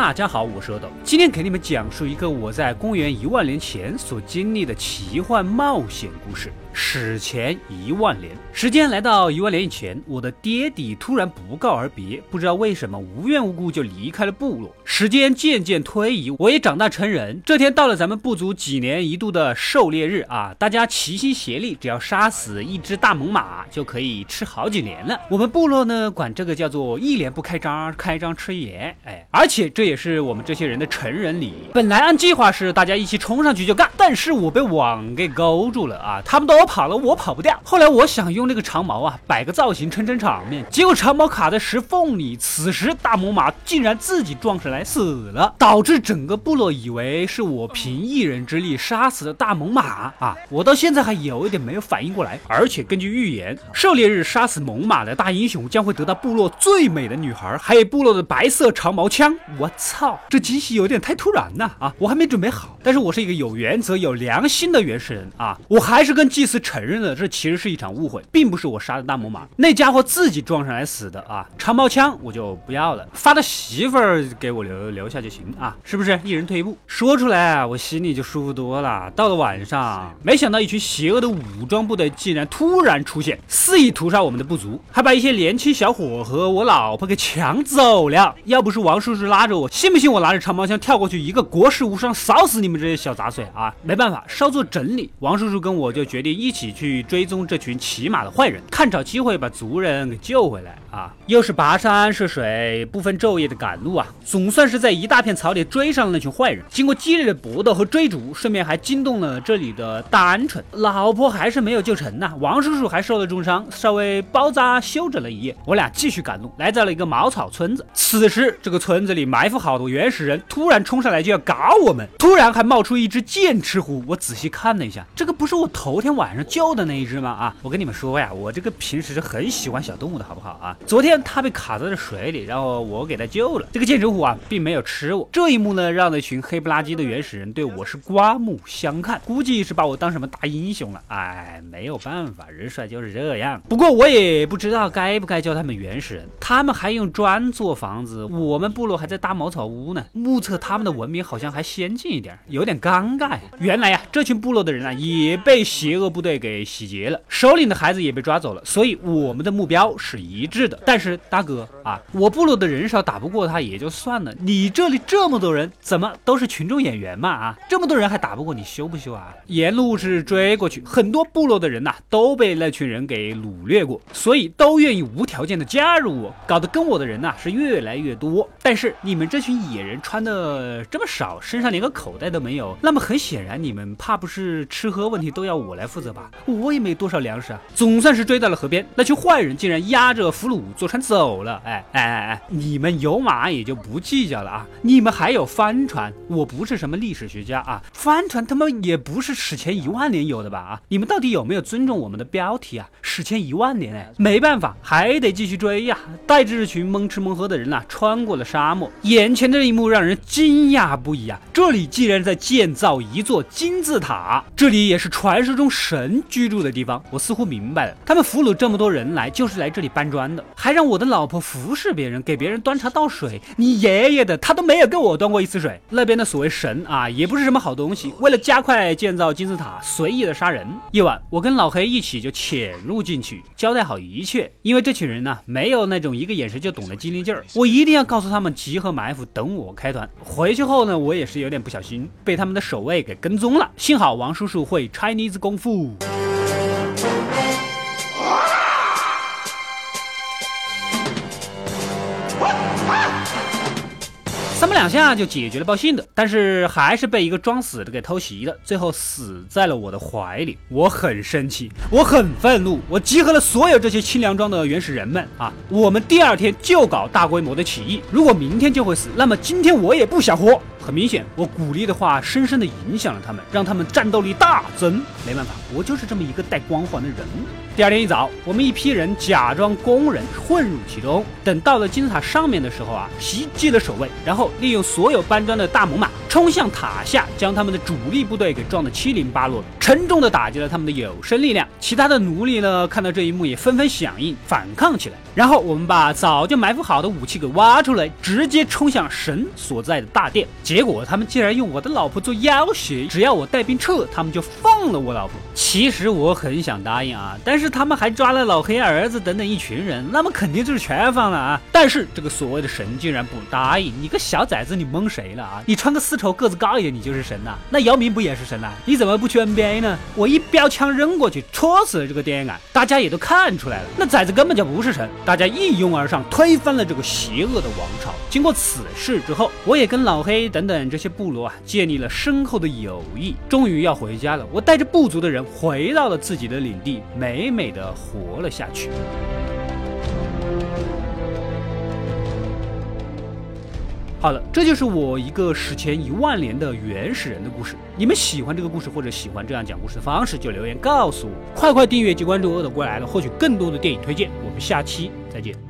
大家好，我是阿斗，今天给你们讲述一个我在公元一万年前所经历的奇幻冒险故事。史前一万年，时间来到一万年以前，我的爹地突然不告而别，不知道为什么无缘无故就离开了部落。时间渐渐推移，我也长大成人。这天到了咱们部族几年一度的狩猎日啊，大家齐心协力，只要杀死一只大猛犸，就可以吃好几年了。我们部落呢，管这个叫做一年不开张，开张吃一年。哎，而且这也是我们这些人的成人礼。本来按计划是大家一起冲上去就干，但是我被网给勾住了啊，他们都。我跑了，我跑不掉。后来我想用那个长矛啊，摆个造型撑撑场面，结果长矛卡在石缝里。此时大猛犸竟然自己撞上来死了，导致整个部落以为是我凭一人之力杀死了大猛犸啊！我到现在还有一点没有反应过来。而且根据预言，狩猎日杀死猛犸的大英雄将会得到部落最美的女孩，还有部落的白色长矛枪。我操，这惊喜有点太突然了啊！我还没准备好。但是我是一个有原则、有良心的原始人啊，我还是跟祭司。承认了，这其实是一场误会，并不是我杀的大猛犸，那家伙自己撞上来死的啊！长矛枪我就不要了，发的媳妇儿给我留留下就行啊，是不是？一人退一步，说出来我心里就舒服多了。到了晚上，没想到一群邪恶的武装部队竟然突然出现，肆意屠杀我们的部族，还把一些年轻小伙和我老婆给抢走了。要不是王叔叔拉着我，信不信我拿着长矛枪跳过去，一个国士无双扫死你们这些小杂碎啊？没办法，稍作整理，王叔叔跟我就决定一。起去追踪这群骑马的坏人，看找机会把族人给救回来啊！又是跋山涉水，不分昼夜的赶路啊！总算是在一大片草里追上了那群坏人。经过激烈的搏斗和追逐，顺便还惊动了这里的大鹌鹑。老婆还是没有救成呐，王叔叔还受了重伤，稍微包扎休整了一夜。我俩继续赶路，来到了一个茅草村子。此时，这个村子里埋伏好多原始人，突然冲上来就要搞我们。突然还冒出一只剑齿虎，我仔细看了一下，这个不是我头天晚晚上。救的那一只吗？啊，我跟你们说呀，我这个平时是很喜欢小动物的，好不好啊？昨天它被卡在了水里，然后我给它救了。这个剑齿虎啊，并没有吃我。这一幕呢，让那群黑不拉几的原始人对我是刮目相看，估计是把我当什么大英雄了。哎，没有办法，人帅就是这样。不过我也不知道该不该叫他们原始人，他们还用砖做房子，我们部落还在搭茅草屋呢。目测他们的文明好像还先进一点，有点尴尬。原来呀，这群部落的人啊，也被邪恶部队。给洗劫了，首领的孩子也被抓走了，所以我们的目标是一致的。但是大哥啊，我部落的人少，打不过他也就算了，你这里这么多人，怎么都是群众演员嘛？啊，这么多人还打不过你，羞不羞啊？沿路是追过去，很多部落的人呐都被那群人给掳掠过，所以都愿意无条件的加入我，搞得跟我的人呐是越来越多。但是你们这群野人穿的这么少，身上连个口袋都没有，那么很显然你们怕不是吃喝问题都要我来负责吧？我也没多少粮食啊，总算是追到了河边。那群坏人竟然押着俘虏坐船走了。哎哎哎哎，你们有马也就不计较了啊！你们还有帆船，我不是什么历史学家啊，帆船他妈也不是史前一万年有的吧？啊，你们到底有没有尊重我们的标题啊？史前一万年哎，没办法，还得继续追呀！带着这群蒙吃蒙喝的人呐，穿过了沙漠。眼前这一幕让人惊讶不已啊！这里竟然在建造一座金字塔，这里也是传说中神。神居住的地方，我似乎明白了，他们俘虏这么多人来，就是来这里搬砖的，还让我的老婆服侍别人，给别人端茶倒水。你爷爷的，他都没有给我端过一次水。那边的所谓神啊，也不是什么好东西。为了加快建造金字塔，随意的杀人。夜晚，我跟老黑一起就潜入进去，交代好一切。因为这群人呢，没有那种一个眼神就懂的机灵劲儿，我一定要告诉他们集合埋伏，等我开团。回去后呢，我也是有点不小心，被他们的守卫给跟踪了。幸好王叔叔会 Chinese 功夫。三不两下就解决了报信的，但是还是被一个装死的给偷袭了，最后死在了我的怀里。我很生气，我很愤怒，我集合了所有这些清凉庄的原始人们啊！我们第二天就搞大规模的起义，如果明天就会死，那么今天我也不想活。很明显，我鼓励的话深深的影响了他们，让他们战斗力大增。没办法，我就是这么一个带光环的人。第二天一早，我们一批人假装工人混入其中，等到了金字塔上面的时候啊，袭击了守卫，然后利用所有搬砖的大猛犸冲向塔下，将他们的主力部队给撞得七零八落，沉重的打击了他们的有生力量。其他的奴隶呢，看到这一幕也纷纷响应反抗起来。然后我们把早就埋伏好的武器给挖出来，直接冲向神所在的大殿。结结果他们竟然用我的老婆做要挟，只要我带兵撤，他们就放了我老婆。其实我很想答应啊，但是他们还抓了老黑儿子等等一群人，那么肯定就是全放了啊。但是这个所谓的神竟然不答应，你个小崽子，你蒙谁了啊？你穿个丝绸，个子高一点，你就是神呐？那姚明不也是神呐？你怎么不去 NBA 呢？我一标枪扔过去，戳死了这个电影杆，大家也都看出来了，那崽子根本就不是神。大家一拥而上，推翻了这个邪恶的王朝。经过此事之后，我也跟老黑等等这些部落啊建立了深厚的友谊。终于要回家了，我带着部族的人回到了自己的领地，美美的活了下去。好了，这就是我一个史前一万年的原始人的故事。你们喜欢这个故事，或者喜欢这样讲故事的方式，就留言告诉我。快快订阅及关注《恶的过来了》，获取更多的电影推荐。我们下期再见。